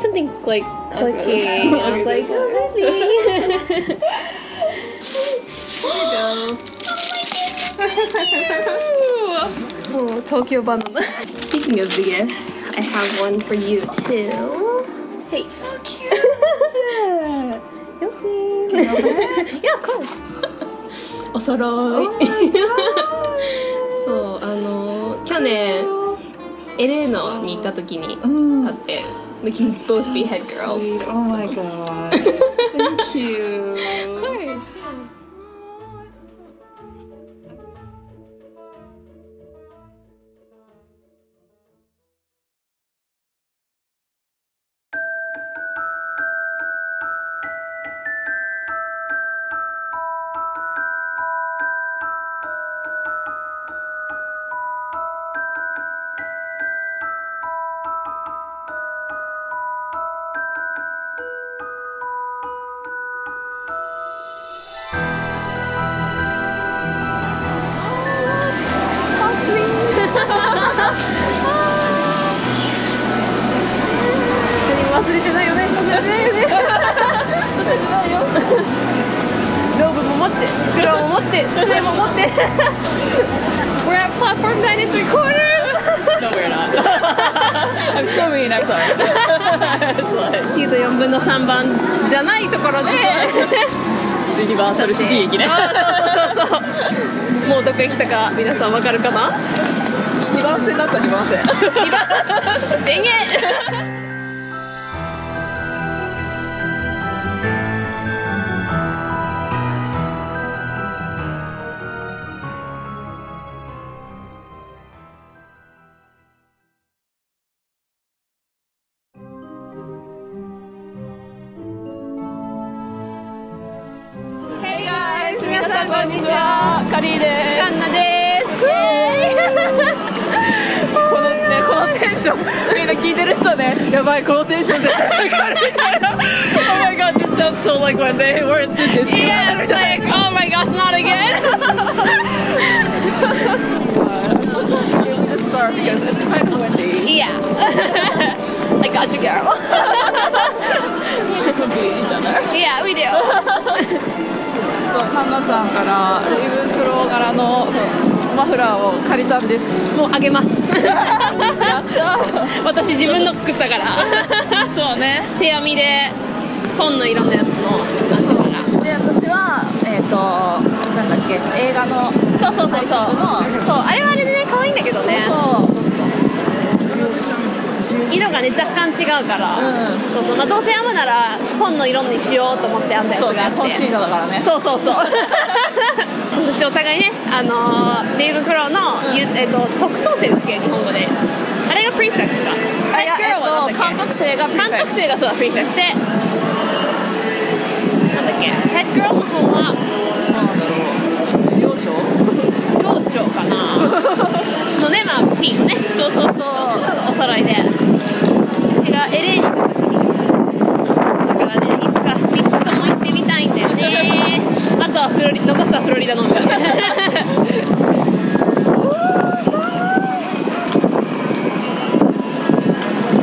something like clicking. I was like, oh, maybe. oh, Tokyo banana. Speaking of the gifts, I have one for you too. Hey. So cute. You'll see. yeah, of course. お揃い。そう、あの、去年、LA のに行った時にあって、we can both be head girls. Sweet. Oh my god. Thank you. minutes 分の3番じゃな。いところでユバーサルシティもうどこ行きたか皆さんかるか電源人ねやばいこのテンション絶対わかるみたいな Oh my god this sounds so like when they were in this Yeah, it's like, oh my gosh, not again! Give me the scarf because it's kind of windy yeah. I got you, girl. We could be each other yeah, we do. そうカンナちゃんからレイブンクロー柄のマフラーを借りたんですもうあげます。私自分の作ったから。そうね手編みで本の色のやつの。で私はえっ、となんだっけ映画のそうそうそうそう。そうあれはあれでね可愛いんだけどね。そう色がね若干違うから。うんそうそうまあどうせ編むなら本の色にしようと思って編んだやつそうがあって。ね本シートだからねそうそうそう。そしてお互いね、あのー、レイブクローの、ゆえっと特等生だっけ？日本語で。あれがプリフェクトか。あいやえっと監督生が監督生がそうだプリフェクトで。なんだっけ？ヘッドローの方は寮長寮長かな。のねまあピンね。そうそうそうお揃いで。私が LA に行った時に。だからねいつか3つとも行ってみたいんだよね。あとはフロリ残すはフロリダのみ。今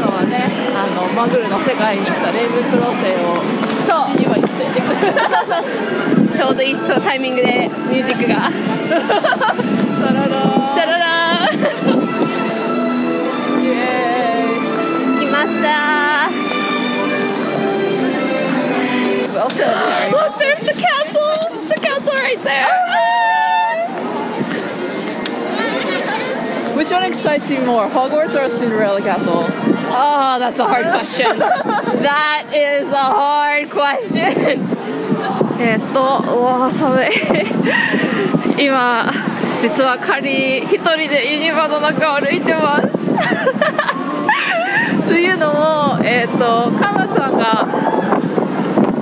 はねあのマグルの世界に来たレイブンクロー生をそう。には連れてくるちょうどいいタイミングでミュージックが。uh, also, sorry. look, there's the castle. It's the castle right there. Which one excites you more, Hogwarts or a Cinderella castle? Oh, that's a hard question. that is a hard question. えっと、わあ、寒い。今、実はカリー一人でユニバの中を歩いてます。というのも、えっと、カンナさんが、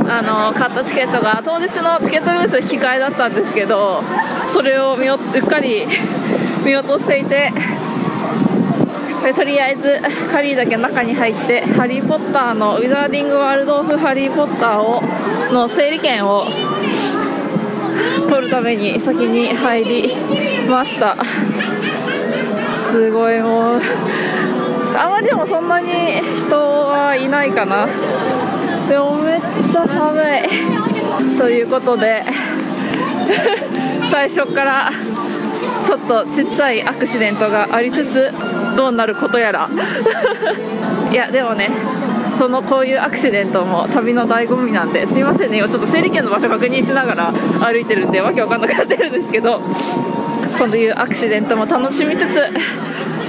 あの、買ったチケットが当日のチケットブース引き換えだったんですけど、それを見うっかり見落としていて、とりあえずカリーだけ中に入って「ハリー・ポッター」の「ウィザーディング・ワールド・オフ・ハリー・ポッターを」の整理券を取るために先に入りました。すごいもうあまりでもそんなに人はいないかな。でもめっちゃ寒い。ということで最初からちょっとちっちゃいアクシデントがありつつどうなることやら。いやでもねそのこういうアクシデントも旅の醍醐味なんですいませんね。今ちょっと整理券の場所確認しながら歩いてるんでわけわかんなくなってるんですけどこういうアクシデントも楽しみつつ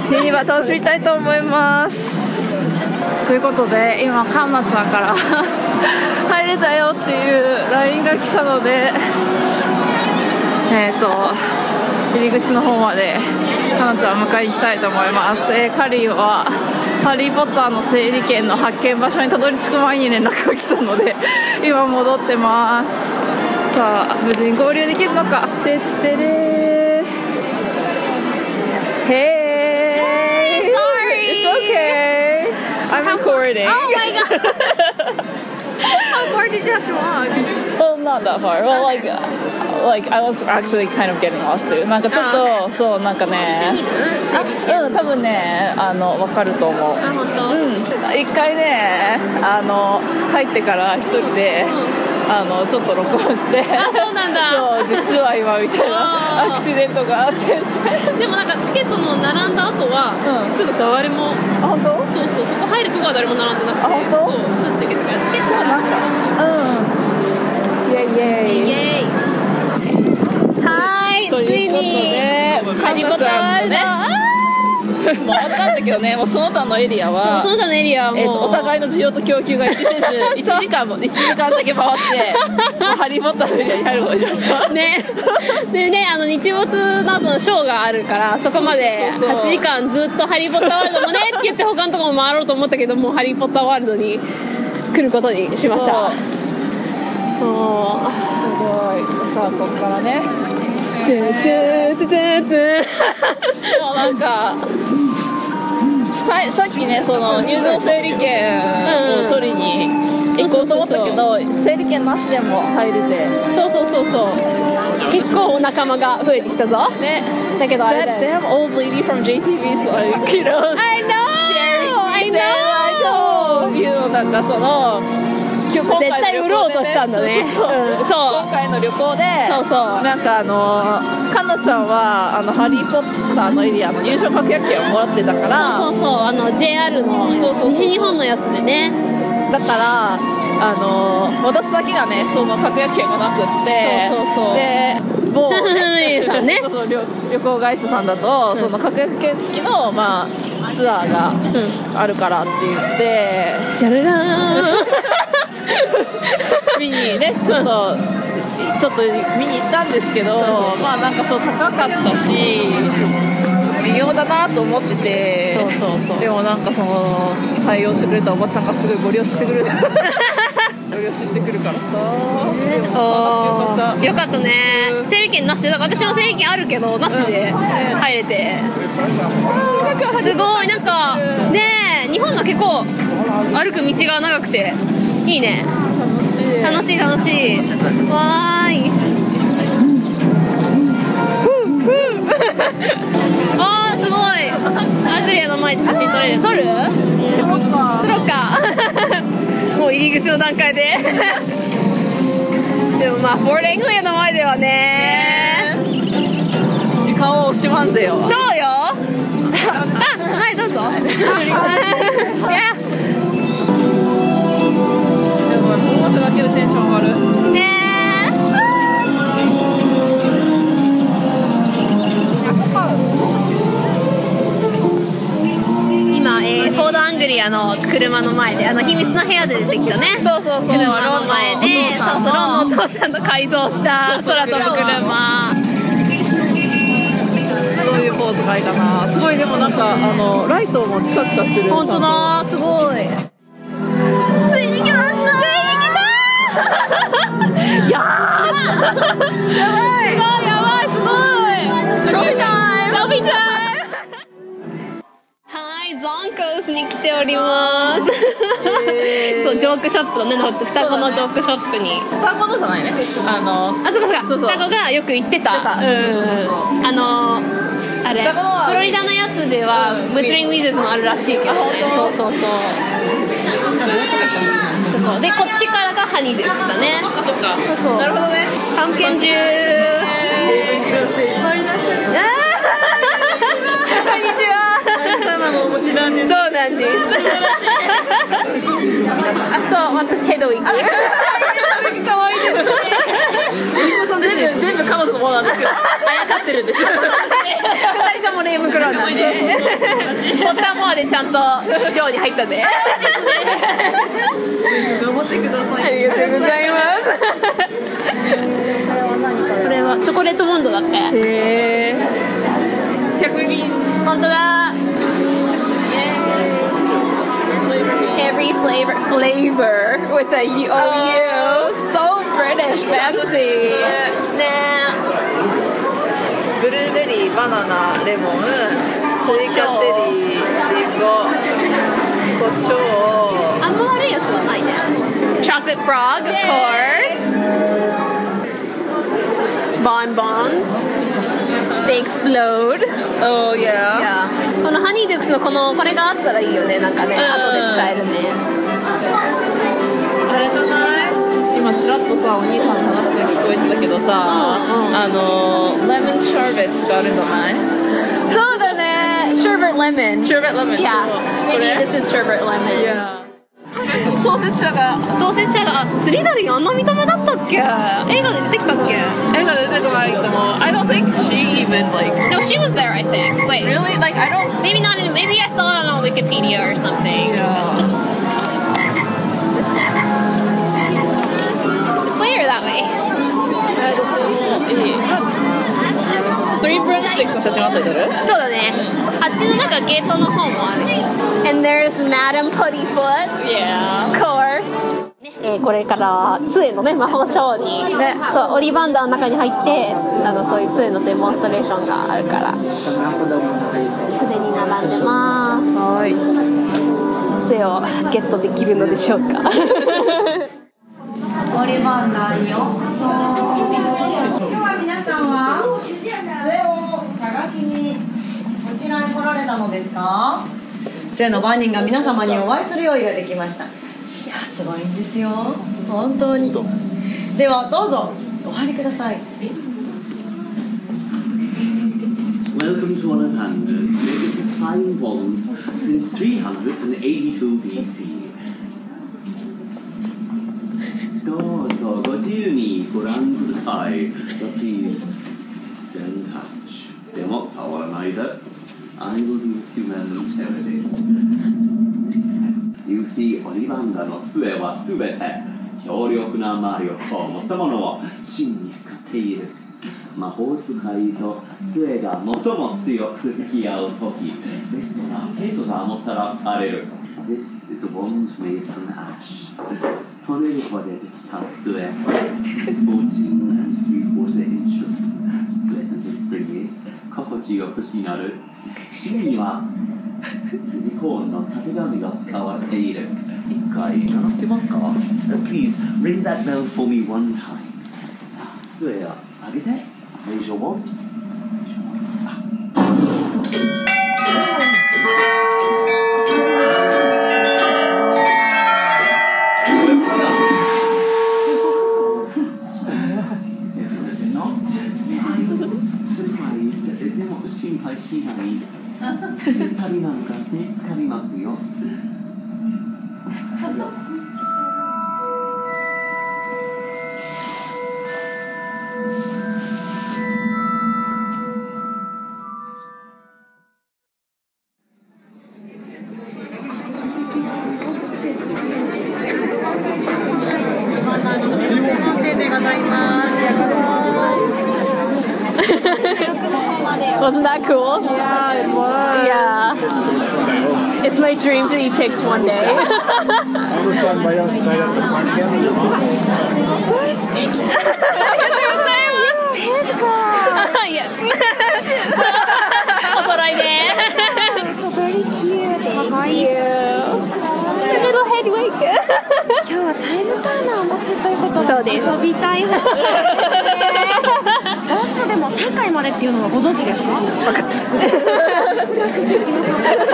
ミニバ楽しみたいと思います。ということで今カンナちゃんから 入れたよっていう LINE が来たのでえっ、と入り口の方までカナちゃんを迎えに行きたいと思います、えー、カリーはハリー・ポッターの整理券の発見場所にたどり着く前に連絡が来たので 今戻ってます。さあ無事に合流できるのか。てってれー。Recording Oh my god How far did you have to walk? Well, not that far. Well, like, like I was actually kind of getting lost too. なんかちょっと、そうなんかね、あ、うん多分ねあのわかると思う。あ本当。うん。一回ねあの入ってから一人で。あのちょっと録音してあそうなんだそう実は今みたいなアクシデントがあって でもなんかチケットの並んだ後は、うん。すぐ誰もあ本当？そうそうそこ入るとこは誰も並んでなくてそうスッて行けたからチケットじゃあなんかうん。イェイイェイ。イエーイ。はーいということでハリー・ポッターワールドもう分かったけどね。もうその他のエリアそうはその他のエリアはもう、えっとお互いの需要と供給が一致せず 1時間も1時間だけ回って ハリー・ポッターのエリアに入ることにしましたね。でねあの日没の後のショーがあるからそこまでそうそうそう。8時間ずっと「ハリー・ポッターワールド」もねって言って他のとこも回ろうと思ったけどもう「ハリー・ポッターワールド」に来ることにしました。もう。すごい。さあここからね。ツンツンツンツンもうなんかささっきねその入場整理券を取りに行こうと思ったけど整理券なしでも入れて。そうそうそうそう。結構お仲間が増えてきたぞ。ね。だけどあれ That だよ。Damn old lady from JTV's like you know I know I know. いうのなんかその絶対売ろうとしたんだね。そう。今回の旅行でそうそう。なんかあのかなちゃんはあのハリー・ポッターのエリアの入場確約券をもらってたからそうそうそう。あの JR の西日本のやつでね。だからあの私だけがねその確約券がなくってそうそうそう。で某 姉さ 旅旅行会社さんだと、その確約券付きの、まあ、ツアーがうん。あるからって言って。じゃららーん 見にねちょっとちょっと見に行ったんですけどまあなんかちょっと高かったし微妙だなと思っててそうそうそう。でもなんかその対応してくれたおばちゃんがすごいご了承してくれる ご了承してくるからさ。でも買わなくてよかったね。整理券なしで私も整理券あるけどなしで入れて。すごいなんかねえ日本の結構歩く道が長くていいね。楽しい。楽しい楽しい。わーい。あーすごい。アグリアの前で写真撮れる。撮る？撮ろうか。もう入り口の段階で。でもまあフォーレングリアの前ではね。時間を惜しまんぜよ。そうよ。あはいどうぞ。いやでも音楽だけでテンション上がる。ね今、えー、フォードアングリアの車の前であの秘密の部屋で出てきたね。そうそうそう。車の前でそうそう。ロンのお父さんと改造した空飛ぶ車。どういうポーズがいいかな。すごいでもなんかあのライトもチカチカしてる。本当だ。すごい やばい。やばい。やばいすごい。セルフィータイムセルフィータイムはいゾンコースに来ております、えー。そうジョークショップのね双子のジョークショップに。双子のじゃないね。あのあ、そうかそうか。そうそう。双子がよく行ってた。うん。あの、あれフロリダのやつではうん。ブッチリングウィズもあるらしいけど、ね、そうそうそうそうそう。でこっちからがハニーデュースだねそっかそっか。そうそう。なるほどね。パンケンジュースあーこんにちは花もお持ちなんです。そうなんですあそう私ヘドウィ いですね全部全部彼女のものなんですけどあやかってるんです。二人ともレイブクローなんでボタンモアでちゃんと寮に入ったで。頑張ってくださありがとうございます。これはチョコレートモンドだって。へえ100便本当だ Every flavor flavor with a U O U so British fancy ねブルーベリーバナナレモンスイカチェリーリンゴ胡椒あんま悪いやつはないね Chocolate frog of course Bonbons They explode. Oh yeah. このハニーデュックスのこのこれがあったらいいよね。なんかねうん。後で使えるね。あれじゃない？今ちらっとさお兄さんの話で聞こえてたけどさ、うんうん。あのレモンシャーベットがあるんじゃない？そうだね。Sherbet lemon. シャーベットレモン Yeah こ maybe れ？this is sherbet lemon. Yeah 創設者が創設者があスリザリンあんな見た目だったっけ映画で出てきたっけ映画で出てこないけども I don't think she even like No she was there I think Wait really like I don't Maybe not in Maybe I saw it on Wikipedia or something Yeah. ちょっと This way or that way? えどっちもいい Three broomsticks の写真あったりするそうだねあっちのなんかゲートの方もある And there's Madam Puttyfoot Yeah. Of course. えーこれから杖のね魔法ショーに、ね。そうオリバンダーの中に入ってあのそういう杖のデモンストレーションがあるからすでに並んでます。はい。杖をゲットできるのでしょうか。オリバンダーによ今日は皆さんは杖を探しにこちらに来られたのですか？杖の番人が皆様にお会いする用意ができましたいやすごいんですよ本当にではどうぞお入りください Welcome to Ollivander's legacy of fine wands since 382 BC. どうぞご自由にご覧ください。But please don't touch. でも触らないで。I will be with you momentarily. You see, オリバンダの杖はすべて強力な魔力を持ったものを真に使っている。魔法使いと杖が最も強く引き合うとき、ベストなケイトがもたらされる。This is a wand made from ash. トネルコでできた杖。It's 14 and 3 quarter inches. Pleasantly springy. 心地よくしなる。芯にはユニコーンのたてがみが使われている。一回鳴らせますか ?Please ring that bell for me one time. さあ、杖を上げて。Raise your wand. 旅なんか見つかりますよ。Wasn't that cool? my dream to be picked one day. イエス。お揃いで。Little head wig. 今日はタイムターナーをお持ちということそうです遊びたい方どうし てでも3回までっていうのはご存知ですか？分かってます。さすが書籍の方です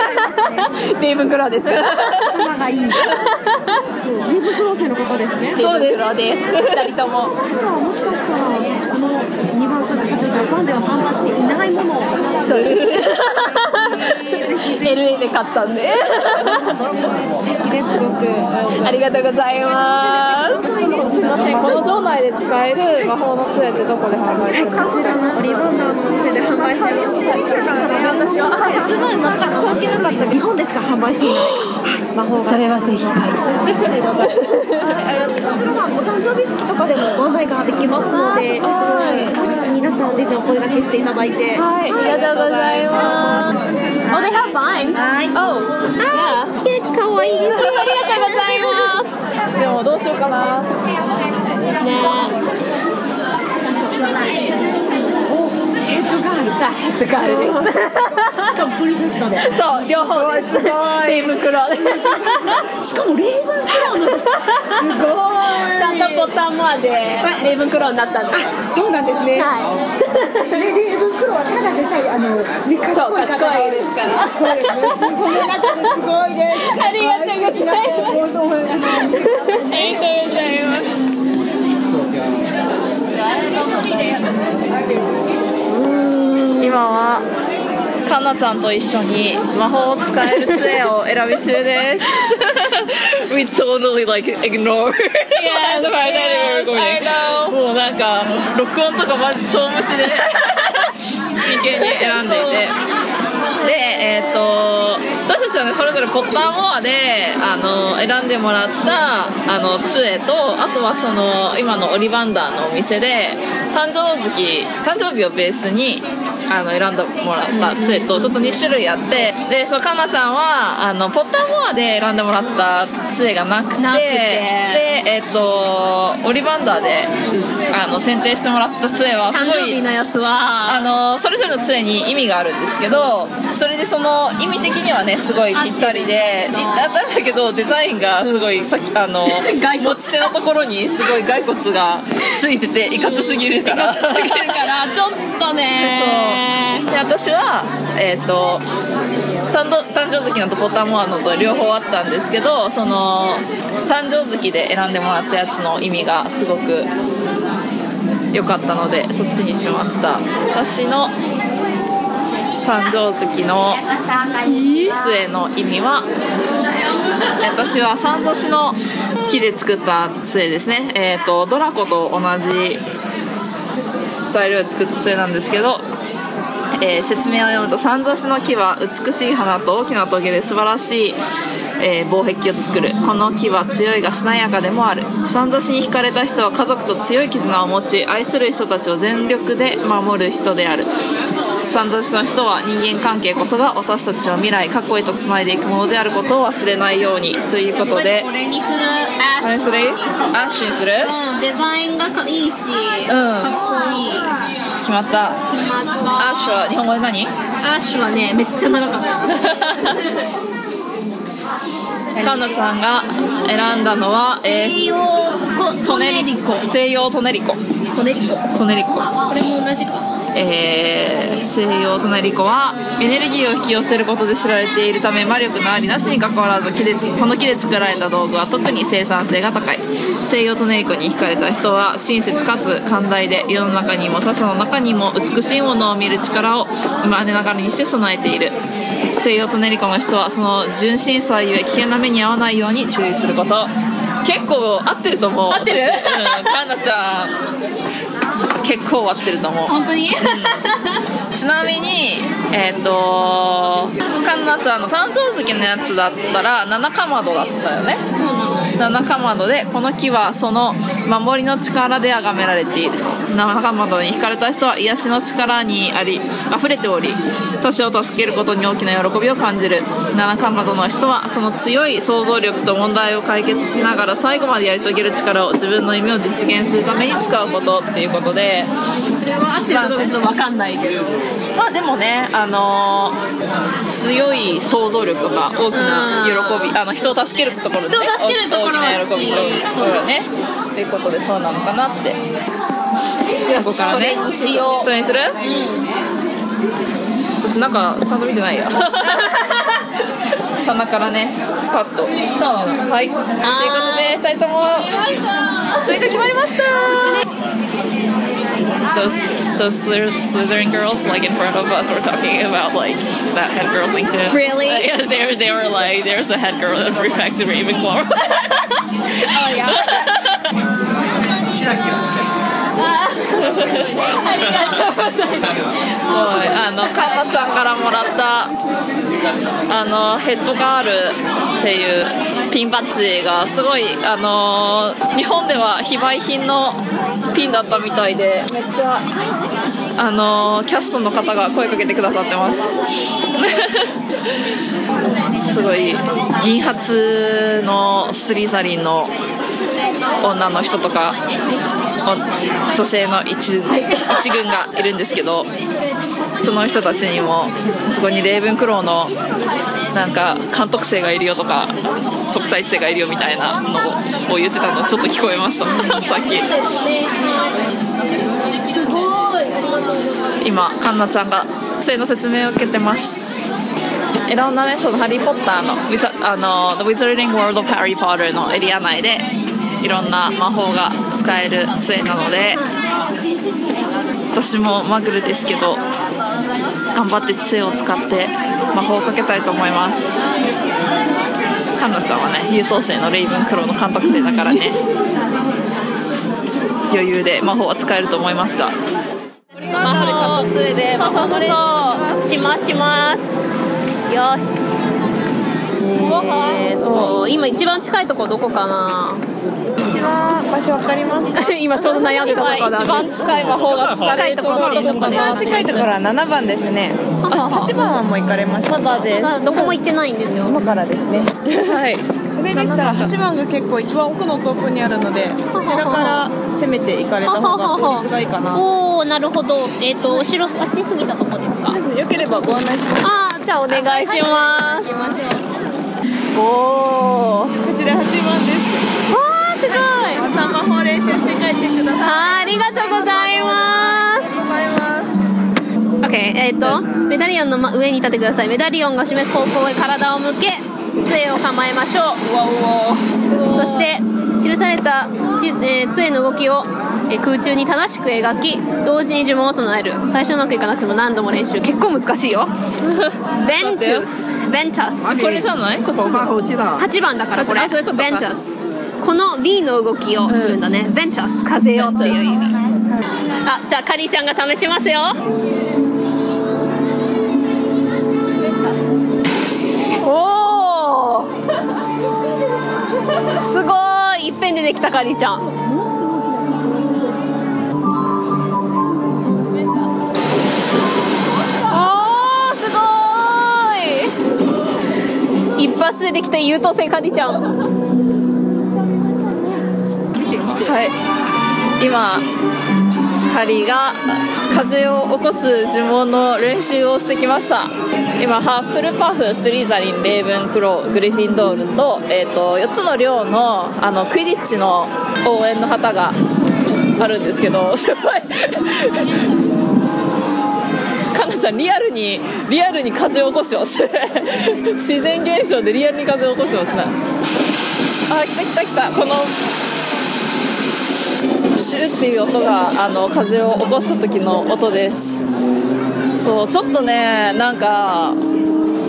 ね。レイブンクローです頭がいいレイブンクロー生の方です。ねそうです二人とも。もしかしたらこの2番サーチたちはジャパンでは販売していないものを。そうです LA で買ったんで。素敵ですごく。ありがとうございます。すみませんこの場内で使える魔法の杖ってどこで販売してますか？こちらの。オリバンダーのお店で販売しています。私は発売全く関係なかった日本でしか販売していない魔法がそれはぜひ買いこちらはお誕生日付きとかでもご案内ができますので、はい。もし気になったらぜひお声掛けしていただいて。はい、ありがとうございます。Oh, they have mine. はい。Oh, yeah. ケーキ可愛いです。ありがとうございます。でもどうしようかなヘッドガールだ。ヘッドガールです。しかもプリフェクトで。そう、両方です。レイブンクローです。しかもレイブンクローのです。すごい。ちゃんとボタンモアでレイブンクローになったんで。あ、そうなんですね。はレレイブンクローはただでさえあのね賢い方ですからそうですね。その中ですごいです。い。ありがとうございます。ありがとうございます。今はかなちゃんと一緒に魔法を使える杖を選び中です We totally like ignore Yes, fact that they were yes, I recording. know. もうなんか録音とかマジ超無視で真剣に選んでいて でえっ、と私たちはねそれぞれポッターモアであの選んでもらったあの杖とあとはその今のオリバンダーのお店で誕生月誕生日をベースにあの選んでもらった杖とちょっと2種類あってでそのかなちゃんはあのポッターモアで選んでもらった杖がなくてなくて。でえっ、とオリバンダーであの選定してもらった杖はす誕ごい生日のやつは。あのそれぞれの杖に意味があるんですけどそれでその意味的にはねすごいぴったりでな。んだけどデザインがすごいさっきあの持ち手のところにすごい骸骨がついてていかつすぎるから。だからちょっとね。そう。で私はえっ、と誕生誕生月のとポタモアのと両方あったんですけどその誕生月で選んでもらったやつの意味がすごく良かったのでそっちにしました。私の誕生月の杖の意味は私は三年の木で作った杖ですね。えっ、とドラコと同じ材料で作った杖なんですけどえー説明を読むと三差しの木は美しい花と大きなトゲで素晴らしい、えー防壁を作る。この木は強いがしなやかでもある。三差しに惹かれた人は家族と強い絆を持ち愛する人たちを全力で守る人である。三差しの人は人間関係こそが私たちを未来過去へとつないでいくものであることを忘れないようにということで。これにする。アッシュ何する？アッシュにする？うんデザインがいいしうん。かっこいい。決まった。決まった。アッシュは日本語で何？アッシュはねめっちゃ長かった かんなちゃんが選んだのは、え西洋ー、トトネリコ。西洋トネリコ。トネリコ。トネリコ。これも同じかな？えー、西洋トネリコはエネルギーを引き寄せることで知られているため魔力のありなしにかかわらず木でつこの木で作られた道具は特に生産性が高い。西洋トネリコに惹かれた人は親切かつ寛大で世の中にも他者の中にも美しいものを見る力を生まれながらにして備えている西洋トネリコの人はその純真さゆえ危険な目に遭わないように注意すること。結構合ってると思う。合ってる？私。うん。かんなちゃん。結構合ってると思う。本当に？ちなみにえっ、とかんなちゃんの誕生月のやつだったら七かまどだったよね。そうなの七かまどでこの木はその守りの力で崇められている七かまどに惹かれた人は癒しの力にあり溢れており他者を助けることに大きな喜びを感じる。七かまどの人はその強い想像力と問題を解決しながら最後までやり遂げる力を自分の夢を実現するために使うことっていうことで。それは合ってるかどうかちょっと分かんないけどまあでもね、あのー強い想像力とか大きな喜びあの人を助けるところで、ね、人を助けるところは大きな喜びそうそうよね。っていうことでそうなのかなって。よしこからねそれにしよう。それにする私なんかちゃんと見てないや。棚からねパッと。そう。はい。ということで2人ともツイート決まりました those those Slither- Slytherin girls like in front of us were talking about like that head girl thing too. Really? Uh, yes, they were. They were like, "There's a head girl that prefect the Ravenclaw." oh yeah す。ごい。あのカンナちゃんからもらったあのヘッドガールっていうピンバッジがすごいあの日本では非売品のピンだったみたいでめっちゃあのキャストの方が声かけてくださってます。すごい銀髪のスリザリンの女の人とかお女性の一一軍がいるんですけどその人たちにもそこにレイブンクローのなんか監督生がいるよとか特待生がいるよみたいなのを言ってたのちょっと聞こえました。さっき。今カンナちゃんが杖の説明を受けてます。いろんなねその「ハリー・ポッターの」ウィザあの「The Wizarding World of Harry Potter」のエリア内でいろんな魔法が使える杖なので私もマグルですけど頑張って杖を使って魔法をかけたいと思います。カンナちゃんはね優等生のレイブンクローの監督生だからね余裕で魔法は使えると思いますが。魔法杖で魔法の練しますします。よしえーっと今一番近いとこどこかな？一番場所わかりますか？今ちょうど悩んでたところ一番近い魔法が使えるところ。はどこか一番近いところは7番ですね。ははは8番はもう行かれました。まだです。まだどこも行ってないんです。よ今からですね。はい。これでしたら8番が結構一番奥の遠くにあるのでそちらから攻めて行かれた方が効率がいいかな。おおなるほど。えっ、と後ろあっち過ぎたとこですか？ですね。よければご案内します。あーじゃあお願いします、行きましょおおうこちら8番です。わーすごい。3魔法練習して帰ってください。あーありがとうございます。ございます。OK えっ、とメダリオンのま上に立ってください。メダリオンが示す方向へ体を向け杖を構えましょう。そして記されたち、えー杖の動きを、えー空中に正しく描き同時に呪文を唱える。最初うまくいかなくても何度も練習。結構難しいよ。ベントゥス。ベンタス。これじゃない？こっちの8番だからこれ。ベンタス。この B の動きをするんだね、ベンタス風よっていう意味。あじゃあカリーちゃんが試しますよ。おおすごい。いっぺんでできたカリーちゃん一発でできた優等生カリーちゃんはい。今カリが風を起こす呪文の練習をしてきました。今ハッフルパフスリーザリンレーブンクローグリフィンドールと,、えー、と4つの寮のあのクイディッチの応援の旗があるんですけど すごい。かなちゃんリアルにリアルに風を起こしてます。自然現象でリアルに風を起こしてますねあ来た来た来た。このシューっていう音があの風を起こす時の音です。そうちょっとねなんか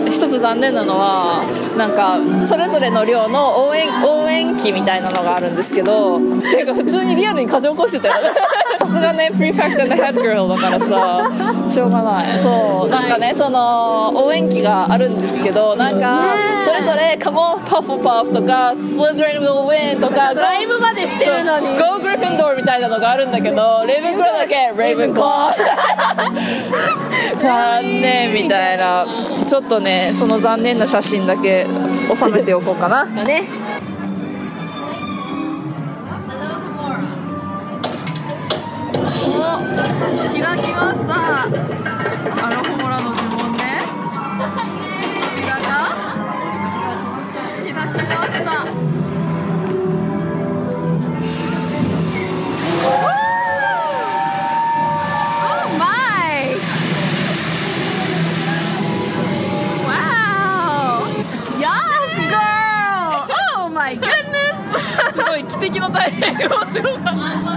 一つ残念なのはなんかそれぞれの寮の応援応援機みたいなのがあるんですけどていうか普通にリアルに風を起こしてたよね。すがねプリフェクト and the head girl だからさ。しょうがない。そう。なんかねその応援機があるんですけどなんかそれぞれ「Come on Puff Puff」とか「Slytherin will win」とかライブまでしてるのに。Go Gryffindor みたいなのがあるんだけどレイブンクラーだけレイブンクラー残念みたいな。ちょっとねその残念な写真だけ収めておこうかな。ね開きました。アロホラの呪文ね。扉が開きましたすごい奇跡のタイミング面白かった。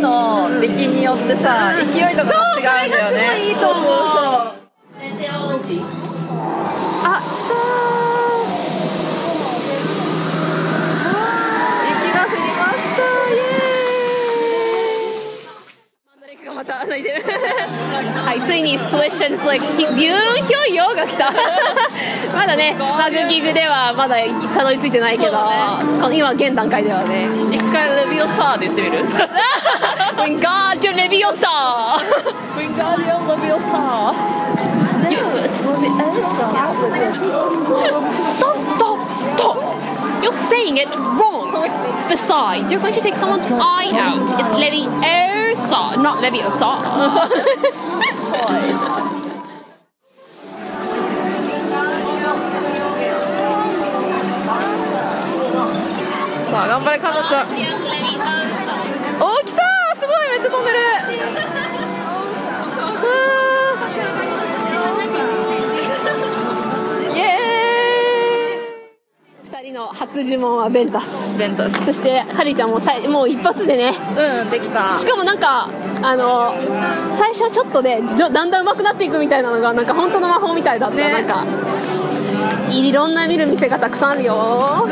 の動きの出来によってさ勢いとかが違うんだよね。そうそうそうあ来た雪が降りました。イエーイ。がまた泣いてる。はいついにスウェッシャンフレックビューンヒョイヨが来た。まだねマグギグではまだたどり着いてないけど、この今現段階ではね。一回レビオサーで言ってみる？Wingardium Leviosa! Wingardium Leviosa! No, it's Leviosa. Stop, stop, stop! You're saying it wrong! Besides, you're going to take someone's eye out. It's Leviosa, not Leviosa. 자, 난 빨리 카드 呪文はベンタス。ベンタス。そしてハリーちゃんもさいもう一発でね。うんできた。しかもなんかあの最初はちょっとでじょだんだん上手くなっていくみたいなのがなんか本当の魔法みたいだった、ね。なんかいろんな見る店がたくさんあるよ。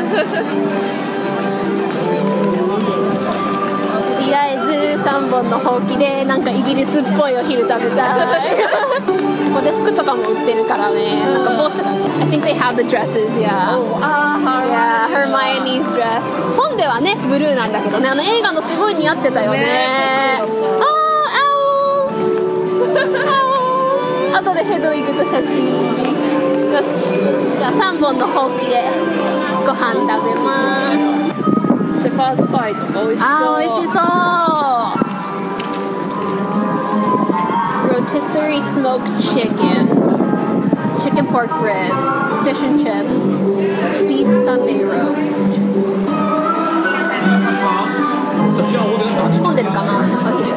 とりあえず3本のほうきでなんかイギリスっぽいお昼食べたいここで服とかも売ってるからね。なんか帽子とか I think they have the dresses yeah. あー Yeah, Hermione's dress. 本ではねブルーなんだけどね。あの映画のすごい似合ってたよね。あーアオースアオース後でヘドウィグと写真。よし。じゃあ3本のほうきでご飯食べます。シェパーズパイとか美味しそう。あー美味しそう rotisserie smoked chicken chicken pork ribs fish and chips beef sunday roast 混んでるかなお昼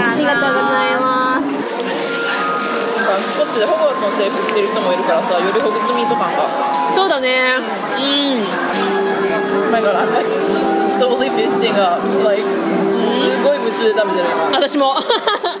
ありがとうございますなんかこっちでホグワーツの制服着てる人もいるからさよりほぐつみと感がそうだねうん Oh my god, I'm like totally fisting up. Like, すごい夢中で食べてる今。私もはい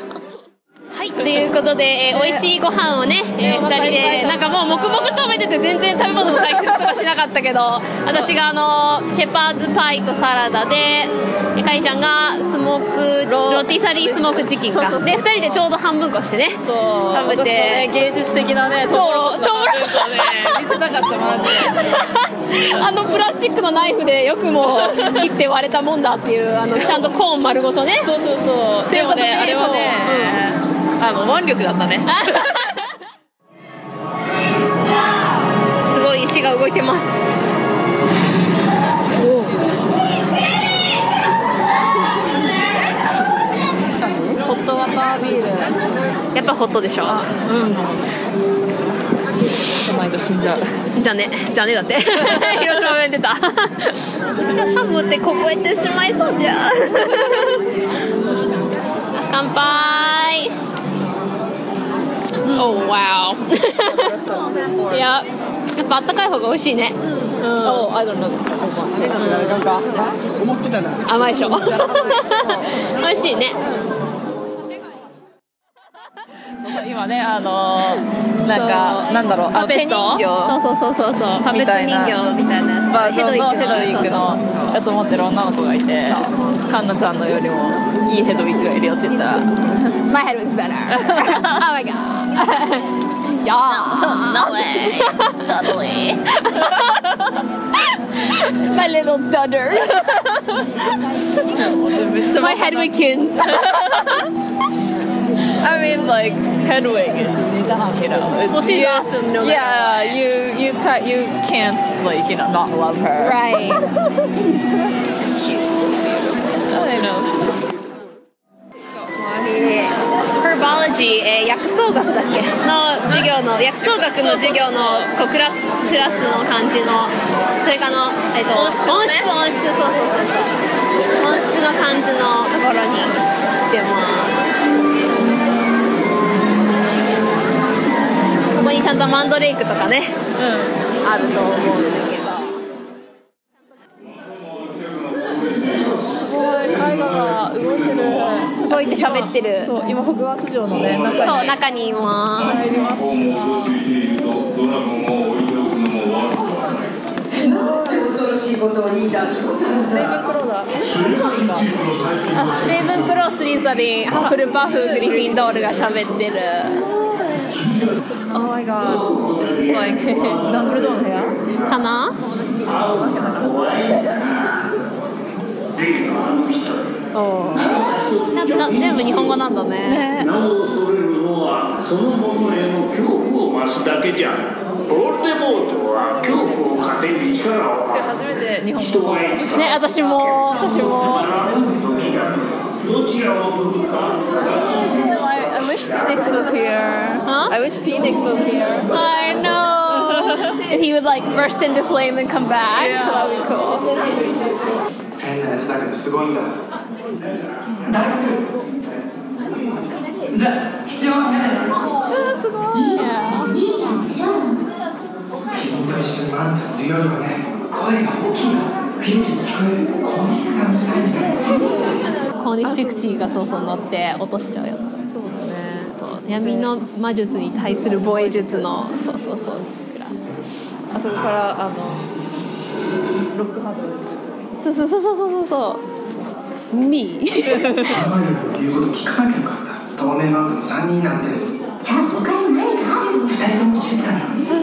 ということで、えー美味しいご飯をね、えー、2人でなんかもう黙々食べてて全然食べ物の退屈とかしなかったけど私があのシェパーズパイとサラダでえーかいちゃんがスモークロティサリースモークチキンか。で2人でちょうど半分こしてねそう、食べて。ね、芸術的なね、トウモロコシのトウモロコシ半分こね、見せたかった、マジで。あのプラスチックのナイフでよくも切って割れたもんだっていうあのちゃんとコーン丸ごとね。そうそうそう。でもね、あれはね、あの、腕力だったね。すごい石が動いてますホットワタービール。やっぱホットでしょうん。ないと死んじゃう。じゃねじゃねだって 広島弁出た寒って凍えてしまいそうじゃ乾杯 Oh wow. いややっぱあったかい方が美味しいね。うん。Oh, I don't know. 思ってたな。甘いでしょ。美味しいね 今ね、あのー、なんか、なんだろう、あの手人形？そうそうそうそうそう。パペット人形みたいな。やつバージョンのヘドウィックのやつを持ってる女の子がいて、カンナちゃんのよりもいいヘドウィックがいるよって言った。ら、My head looks better. Oh my god. Yeah No way. Dudley. My little dudders My Hedwigkins I mean, like Hedwig is, you know, it's, Well, she's you- awesome no matter yeah, you you ca- you can't like you know not love her. Right I know. Herbology、えー薬草草学だっけの授業の薬草学の授業のこうクラスクラスの感じのそれかの、えっと、音質をね音質音質そうそうそう音質の感じのところに来てますにちゃんとマンドレイクとかねうん。あると思うんだけど。すごい絵画が動いてる。動いて喋ってる。そう今ホグワーツ城のね中に。そう中にいます。入りますついリーダーとセイブンクローだえスリザリンだあレイブンクロースリザリンハッフルパフグリフィンドールが喋ってる Oh my god. This is like ダンブルドアの部屋かなおーちゃんと全部日本語なんだね。名を恐れるのはそのものへの恐怖を増すだけじゃボルデモートは恐怖を糧に力を増す。初めて日本人語がいつかね私も私も。どちらを取るか wish Phoenix was here Huh? I wish Phoenix was here I know if he would like burst into flame and come back Yeah. that would be cool 変なやつだけどすごいんだじゃあ必要なすごい君と一緒にマントいるよりはね声が大きいのフィンチに聞こえる効率がうるさいんだよコーニッシュピクチーがそうそう乗って落としちゃうやつそうだねそう 闇の魔術に対する防衛術のそうそうそう。クラスあそこからあのロックハードそうそうそうそうそう。そう Me ハマリの言う。こと聞かなきゃよかった透明マントの3人なんてじゃあ他に何かあるの2人とも静かに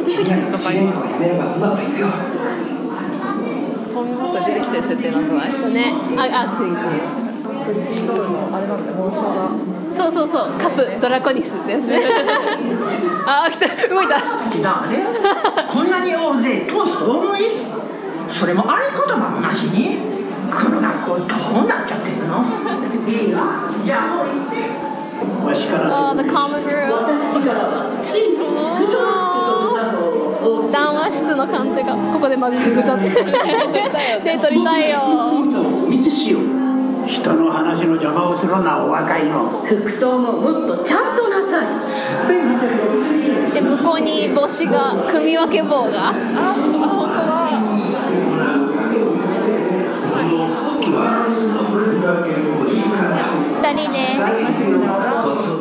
君らの口喧嘩をやめればうまくいくよ透明マットに出てきてる設定なんじゃないねああクイズグリールのあれなんだがそうそうそう。カプドラコニスですね。あ来た。動いた。だねこんなに大勢と思い？それも合言葉もなしに？この学校どうなっちゃってるの？いいわ。じゃあもう行って。わしから Oh, 談話室の感じが。ここでマググ歌って。で撮りたいよ。見せしよう人の話の邪魔をするなお若いの。服装ももっとちゃんとなさい。で向こうに帽子が組み分け棒が。二人で必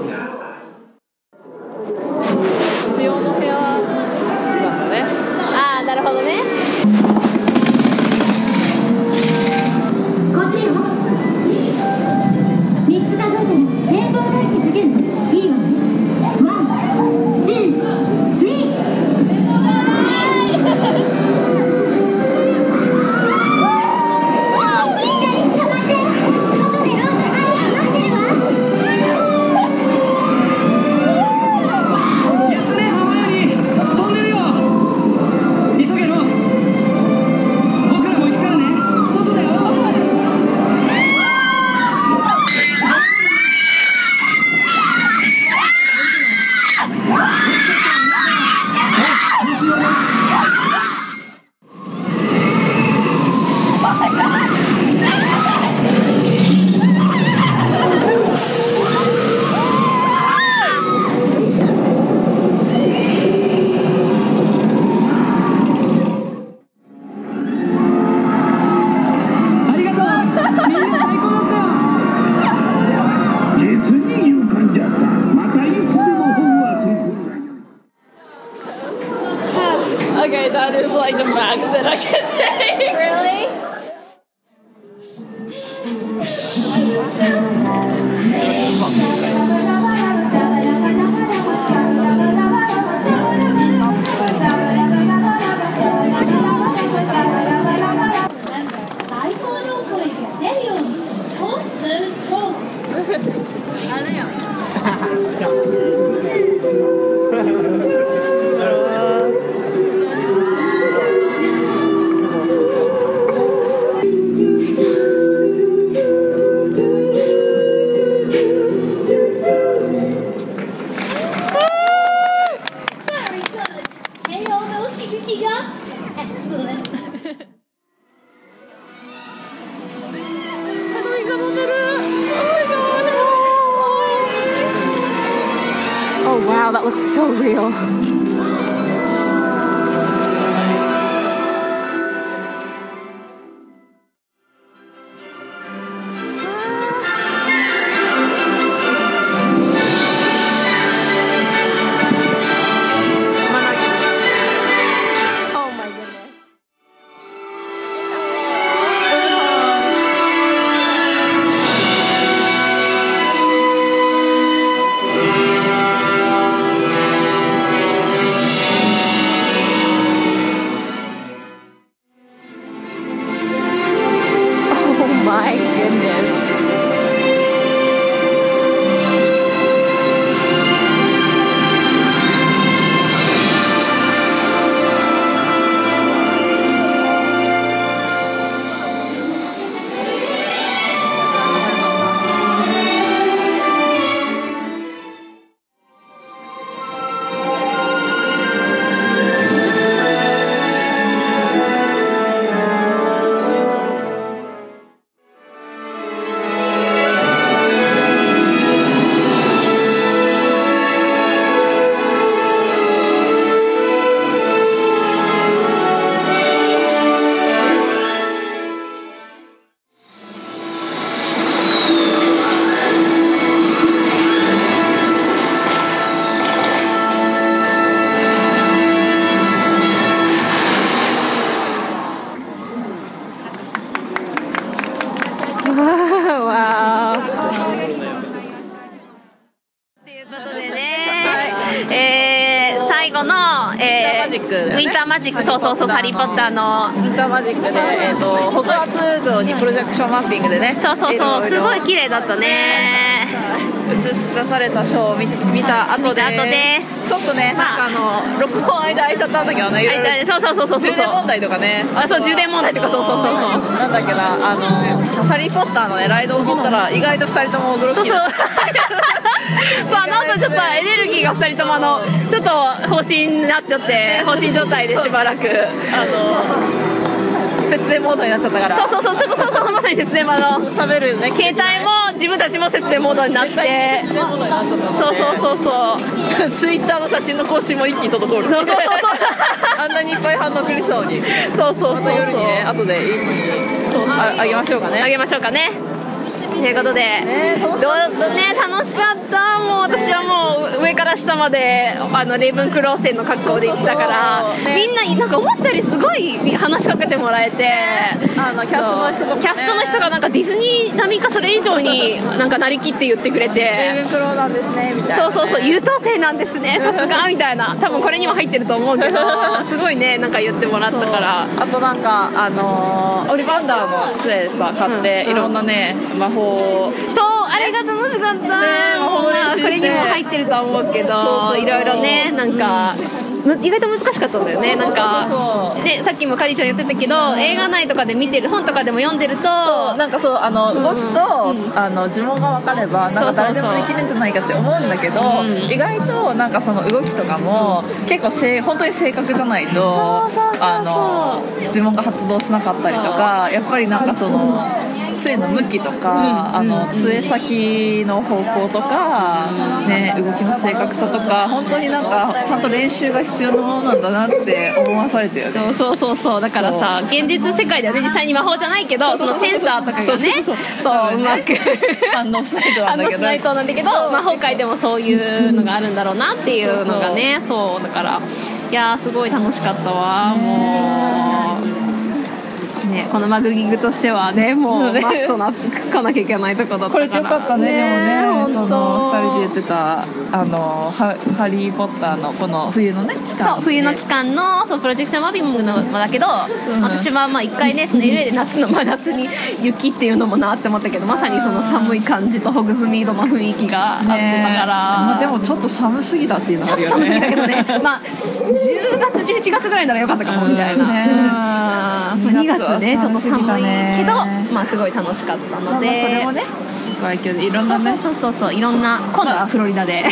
マジック、そうそうそう、ハリー・ポッターの。インターマジックで、えー、と北圧像にプロジェクションマッピングでね。そうそうそう、すごいい綺麗だったね。映し出されたショーを見見た後で。後です。ちょっとねなんかあの録音間空いちゃったんだけどねいそうそうそうそうそう。充電問題とかね。あ、そう、充電問題とか、そうそうそうそう。なんだっけなあの「ハリー・ポッター」のねライドを乗ったら意外と2人とも驚き。そうそう。そう、あの後ちょっとエネルギーが2人ともあの、ちょっと放心になっちゃって、放心状態でしばらく。あの節電モードになっちゃったからそうそうそう、ちょっとそうそう、まさに節電モード。喋るね携帯も自分たちも節電モードになって。節電モードになっちゃったそうそうそうそう。ツイッターの写真の更新も一気に滞るそうそうそうそうあんなにいっぱい反応くりそうにそうそうそうまた夜にね後で一気にああげましょうかねあげましょうかね。ということで、どうね楽しかった。もう私はもう上から下まであのレイブンクローセンの格好で行ったから。ね。みんななんか思ったよりすごい話しかけてもらえて。あのキャストの人とかねキャストの人がなんかディズニー並みかそれ以上になんかなりきって言ってくれレイてブンクローなんですねみたいなね。そうそうそう。優等生なんですね。さすがみたいな。多分これにも入ってると思うけど。すごいねなんか言ってもらったから。あとなんかあのーオリバンダーの杖さ買って、うん。いろんなね魔法をそうあれが楽しかった、魔法練習してこれにも入ってるとは思うけどいろいろねなんかむ意外と難しかったんだよね。なんかでさっきもかりちゃん言ってたけど映画内とかで見てる本とかでも読んでるとなんかそうあの動きと、あの呪文が分かればなんか誰でもできるんじゃないかって思うんだけど、意外となんかその動きとかも、結構せい本当に正確じゃないとあの呪文が発動しなかったりとかやっぱりなんかその杖の向きとか、あの杖先の方向とか、ね、動きの正確さとか本当になんかちゃんと練習が必要なものなんだなって思わされてるよね。そうそうそうそう。だからさ現実世界ではね実際に魔法じゃないけどそのセンサーとかがねそうそうまく 反応しないとなんだけど。反応しないとなんだけど魔法界でもそういうのがあるんだろうなっていうのがね。そうだからいやーすごい楽しかったわもう。ね、このマグギグとしては。ねもうねマストなかなきゃいけないとこだったからこれよかったねでもねそ本の当2人で言ってたあのハ「ハリー・ポッター」のこの冬のね期間そう冬の期間のそうプロジェクトマッピングのだけど、私はまあ一回ねその LA で夏の真夏に雪っていうのもなって思ったけどまさにその寒い感じとホグズミードの雰囲気があってたから、まあ、でもちょっと寒すぎたっていうのちょっと寒すぎたけどね。まあ10月11月ぐらいならよかったかもみたいな、ねうん。まあ、2月ね。ちょっと寒いけどねまあすごい楽しかったのまあで、それもね外境でいろんなねそうそうそうそう。いろんな今度はフロリダで。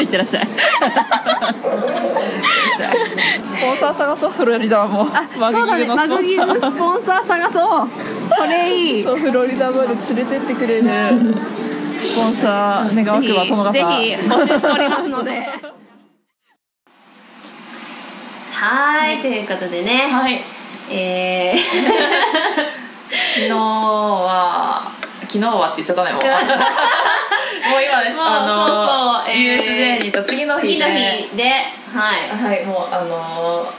いってらっしゃい。スポンサー探そう。フロリダも。マそうだね。のマグギグスポンサー。探そう。それいい。そうフロリダまで連れてってくれる。スポンサー願わくば友ぜ形ひ募集しておりますので。はいということでね。はいえー。昨日は昨日はって言っちゃったねもう。もう今ねあのそうそうえー。USJ に行った次の日次のね日ではい。はいもうあの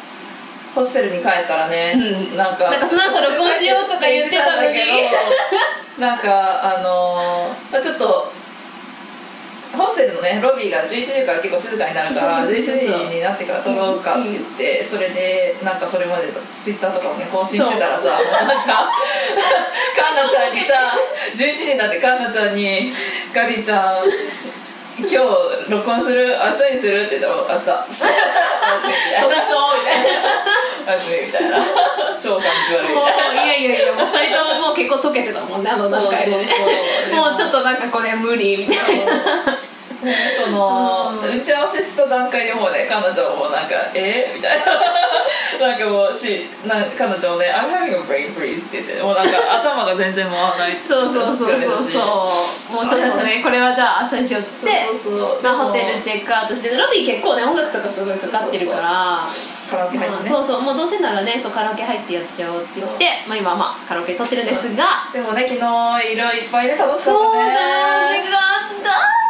ホステルに帰ったらね、なんかなんかその後録音しようとか言ってたのに。言ってたんだけどなんかあのまあちょっとホステルのねロビーが11時から結構静かになるからそうそうそうそう。11時になってから撮ろうかって言って、それでなんかそれまでツイッターとかもね更新してたらさもうなんかカンナちゃんにさ11時になってカンナちゃんに「ガリちゃん今日録音する？明日にする?」って言ったら「明日」おやすみみたいな。それとみたいな。超感じ悪いみたいないやいやもう二人とももう結構溶けてたもんねあの段階でね。もうちょっとなんかこれ無理みたいな その、打ち合わせした段階でもうねかなちゃんもなんか「え？みたいな。なんかもうしなかなちゃんもね「I'm having a brain freeze」って言ってもうなんか 頭が全然回らないそうそうそうそうそう。もうちょっとねこれはじゃあ明日にしようっつってホテルチェックアウトしてロビー結構ね音楽とかすごいかかってるからカラオケ入ってね。まあそうそうもうどうせならねそうカラオケ入ってやっちゃおうって言って、まあ、今はまあカラオケ撮ってるんですが。でもね昨日色いっぱいで楽しかそうったね。楽しかった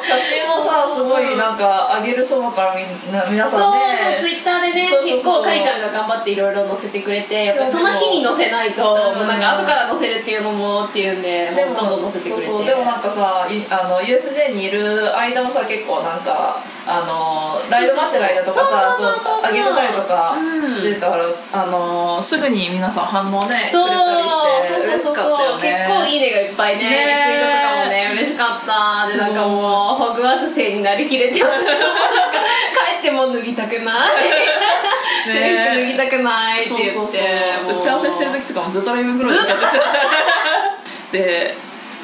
写真もさすごいなんかあげるそばからみんな皆そうさんね。そうツイッターでねそうそうそう。結構かりちゃんが頑張っていろいろ載せてくれてやっぱりその日に載せないとうん。もうなんか後から載せるっていうのもっていうんででもどんどん載せてくれて。そうそうでもなんかさいあの USJ にいる間もさ結構なんかあのライブ待ってる間とかさそうそうそうそうあげてたりとかうんしてたから、あのすぐに皆さん反応ねそう。くれたりして嬉しかったよね。結構いいねがいっぱいねねツイートとかもね嬉しかったでなんかもうホグワーツ生になりきれて私もなんか帰っても脱ぎたくない。脱ぎたくないって言って打ち合わせしてる時とかもずっとライブ風呂で打ち合わせしてたで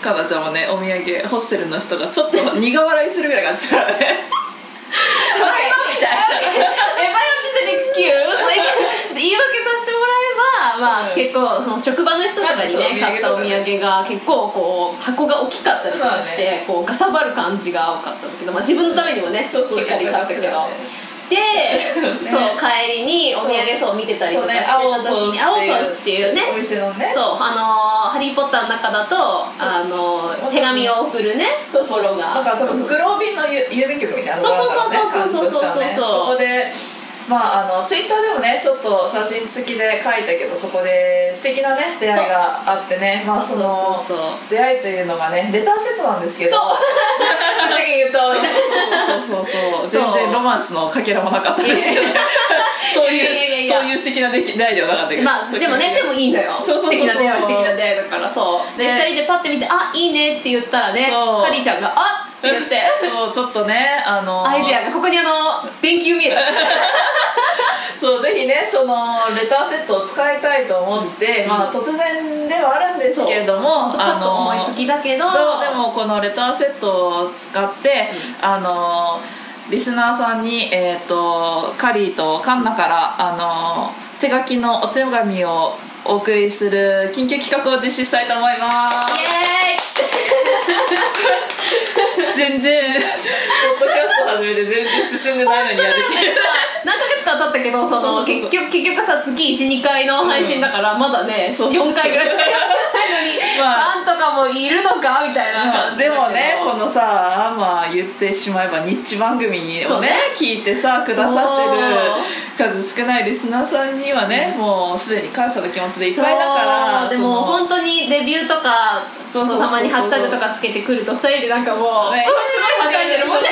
かなちゃんもねお土産ホステルの人がちょっと苦笑いするぐらい感じたからねみたいな If I have to say an excuse like ちょっと言い訳させてまあ結構その職場の人とかにそうね買ったお土産が結構こう箱が大きかったりとかしてこうかさばる感じが多かったんだけどまあ自分のためにもねしそうそうっかり買ったけど。で、そう帰りにお土産そう見てたりとかしてた時にそうね青ポスっていう。ね。お店のね。そうあのーハリー・ポッターの中だとあのー手紙を送るねところが。だから多分袋便のゆ郵便局みたいなそうそうそうそう感じとしてはねそうそう。そうそうそこでまああのツイッターでもねちょっと写真付きで書いたけどそこで素敵なね出会いがあってね。まあそのそうそう。出会いというのがねレターセットなんですけど。そう。言うと。そうそうそうそう全然ロマンスのかけらもなかったんですけど。そういうやそういう素敵な出会いではなかったけど。まあでもねでもいいのよ。そうそうそう。素敵な出会いは素敵な出会いだからそう。で、ね。二人でパッて見て「あいいね」って言ったらねそう。ハリーちゃんが「あっ!」言って。そうちょっとねあのアイデアがここにあの電球見える そうぜひねそのレターセットを使いたいと思って、まあ突然ではあるんですけれどもそうパッと思いつきだけど。でもこのレターセットを使って、あのリスナーさんに、えー、とカリーとカンナから、あの手書きのお手紙をお送りする緊急企画を実施したいと思います。イエ 全然。ポッドキャスト始めて全然進んでないのにやるっていう何ヶ月か経ったけどその結局結局さ月12回の配信だから、まだねそうそうそう。4回ぐらいしかやってないのに、まあ。なんとかもいるのかみたいな感じでもねこのさまあ言ってしまえばニッチ番組にをね。聞いてさくださってる数少ないリスナーさんにはね、もうすでに感謝の気持ちでいっぱいだからでも本当にレビューとかそうたまにハッシュタグとかつけてくると2人でなんかもう、ねうんすごいはしゃいでるもんね。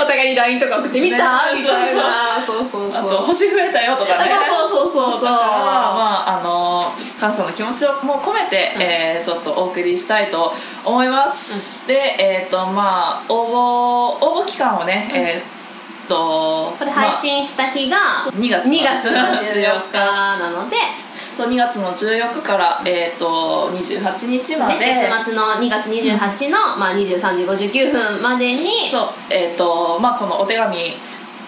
お互いに LINE とか送って見た、ねみたいな。そうそうそう。あと星増えたよとかね。そうそうそうそう。そう。だからまああの感謝の気持ちをもう込めて、えーちょっとお送りしたいと思います、でえっ、とまあ応募応募期間をね、えっ、とこれ配信した日が2月2月の14日。なので、そう2月の14日から、えー、と28日まで、ね、月末の2月28の、まあ、23時59分までに。そうえっ、とまあこのお手紙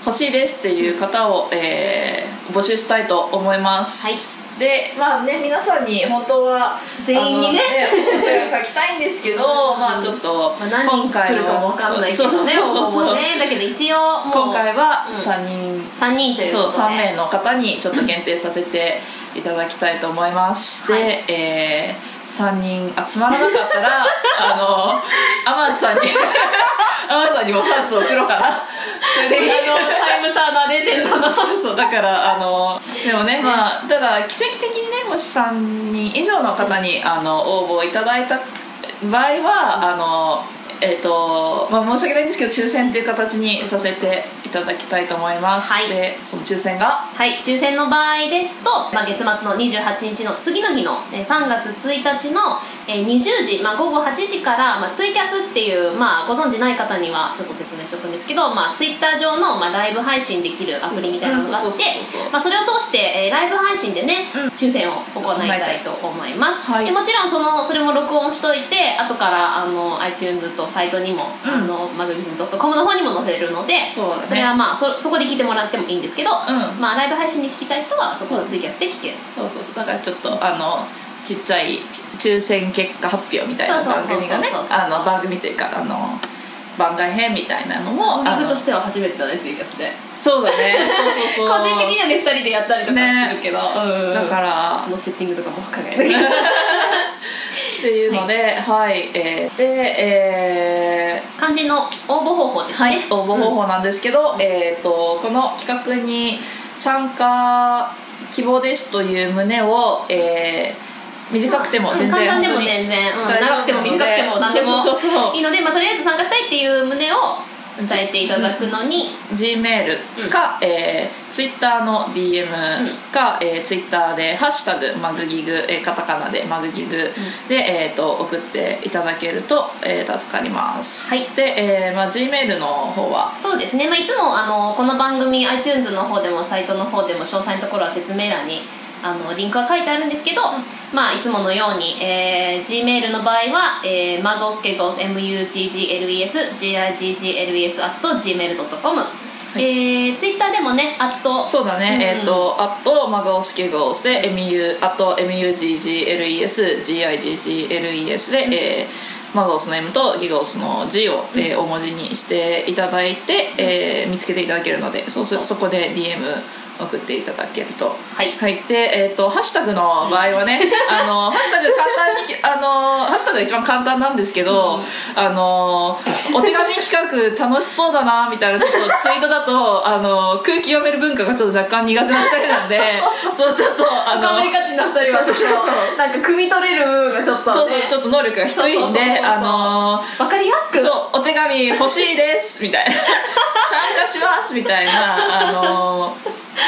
欲しいですっていう方を、えー募集したいと思います、でまあね皆さんに本当は全員にね。あのお声を書きたいんですけど まあちょっとまあ、何人来るかもわかんないけどね。そうそうそう応募そうもねだけど一応今回はうん。3人、3人というそうことで。3名の方にちょっと限定させていただきたいと思います、はい。で、え3人集まらなかったらあの天地さんに 天地さんにもパンツを送ろうかな。それであのタイムターナーレジェンドの。そうそうだからあのでもねまあただ奇跡的にねもし3人以上の方にあの応募いただいた場合はあのえっ、とまあ申し訳ないんですけど抽選という形にさせていただきたいと思います、はい。でその抽選が？はい抽選の場合ですと、まあ、月末の28日の次の日のえー3月1日のえー20時、まあ、午後8時から、まあ、ツイキャスっていう、まあ、ご存知ない方にはちょっと説明しておくんですけど、まあ、ツイッター上の、まあ、ライブ配信できるアプリみたいなのがあってうんそうそうそうそう。まあそれを通して、えーライブ配信でね、抽選を行いたいと思います、はい。でもちろんそのそれも録音しといて後からあの iTunes とサイトにも、あのマグジン .com の方にも載せるのでそね。れはまあそそこで聞いてもらってもいいんですけど、ん。まあ、ライブ配信で聞きたい人はそこのツイキャスで聞けるそうそうそう。だからちょっとあのちっちゃいち抽選結果発表みたいな番組がね番組というかあの番外編みたいなのもリあのグとしては初めてだねツイキャスで。そうだね。そうそうそう。個人的にはね2人でやったりとかするけど、うん。だからそのセッティングとかも考え けないうので、はい、えーで、え肝心の応募方法ですね、ーはい、応募方法なんですけど、えー、とこの企画に参加希望ですという旨を、えー短くても全然、うん簡単でも全然、うん。長くても短くても何でも。いいので、まあ、とりあえず参加したいっていう旨を伝えていただくのに、G メールか、えー、Twitter の DM か、えー、Twitter で「ハッシュタグマグギグ」えーカタカナでマグギグで、えー、と送っていただけると、えー助かります、はい。で、えーまあ、G メールの方は？そうですね、まあ、いつもあのこの番組 iTunes の方でもサイトの方でも詳細のところは説明欄にあのリンクが書いてあるんですけど、まあ、いつものように、えー、Gmail の場合は、えー、muggles muggles giggles at gmail.com、えー、Twitter でもね、アットそうだね、えっ、と、あと、マガオスケゴスで、MU、あと、MUGGLES、GIGGLES で、えーマガオスの M とギガオスの G を、えー大文字にしていただいて、えー見つけていただけるので、そうすそこで DM 送っていただけると。はい。で、えっ、と、ハッシュタグの場合はね、あの、ハッシュタグ簡単に、あの、ハッシュタグが一番簡単なんですけど、あの、お手紙企画楽しそうだな、みたいなちょっとツイートだと、あの、空気読める文化がちょっと若干苦手な二人なんで、そう、ちょっと、あの、深めがちな2人はなんか汲み取れる部分がちょっと、ね、そうそう、ちょっと能力が低いんで、あのわかりやすく。そう、お手紙欲しいです、みたいな。参加します、みたいな、あの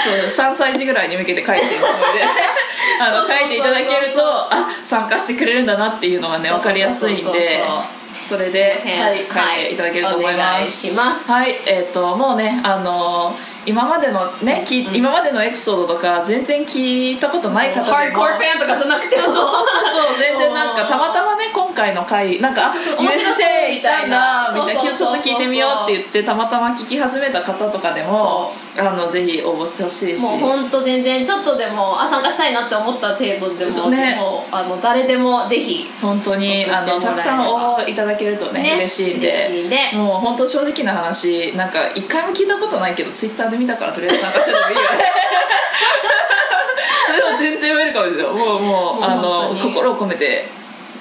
そう、3歳児ぐらいに向けて書いてるつもりで、あの、書いていただけると、あ、参加してくれるんだなっていうのがね、わかりやすいんで、それで、はい、書いていただけると思います。します。はい、えっ、と、もうね、あの今までのね、き今までのエピソードとか全然聞いたことない方でも。ハードコアファンとかじゃなくてそうそうそうそう 全然なんかたまたまね今回の回なんかあ面白そう USJ 行ったんだみたいなそうそうそうそう。今日ちょっと聞いてみようって言ってたまたま聞き始めた方とかでもあのぜひ応募してほしいし。もう本当全然ちょっとでもあ参加したいなって思った程度でも,、ね。もうあの誰でもぜひ本当にあのたくさん応募いただけるとねね嬉しいんで。嬉しいんでもう本当正直な話なんか一回も聞いたことないけどツイッターで見たからとりあえず参加してもいいよね。それは全然ウェルカムですよ。もうもうもうあの心を込めて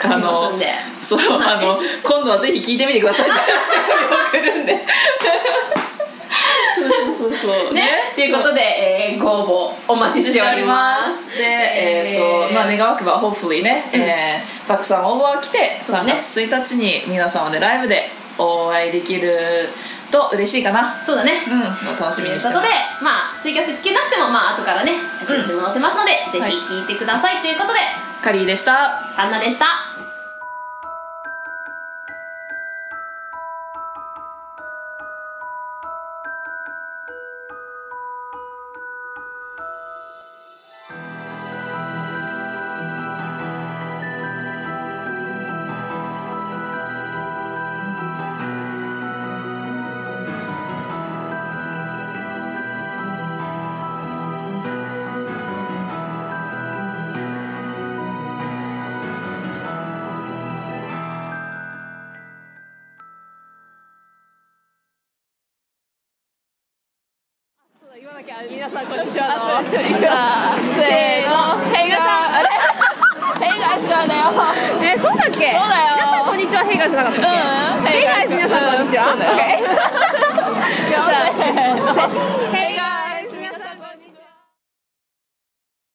書きますんで。そう、あの今度はぜひ聞いてみてくださいって 送るんで。そうそうそうね。ということで、えーご応募お待ちしております。で、えーとまあ、願わくば hopefully ね、えーたくさん応募が来て3月1日に皆様でライブでお会いできると嬉しいかな。そうだね。うん。楽しみにしてということでまあツイキャス聞けなくてもまあ後からねも載せますので、ぜひ聞いてください、ということでカリーでした。カンナでした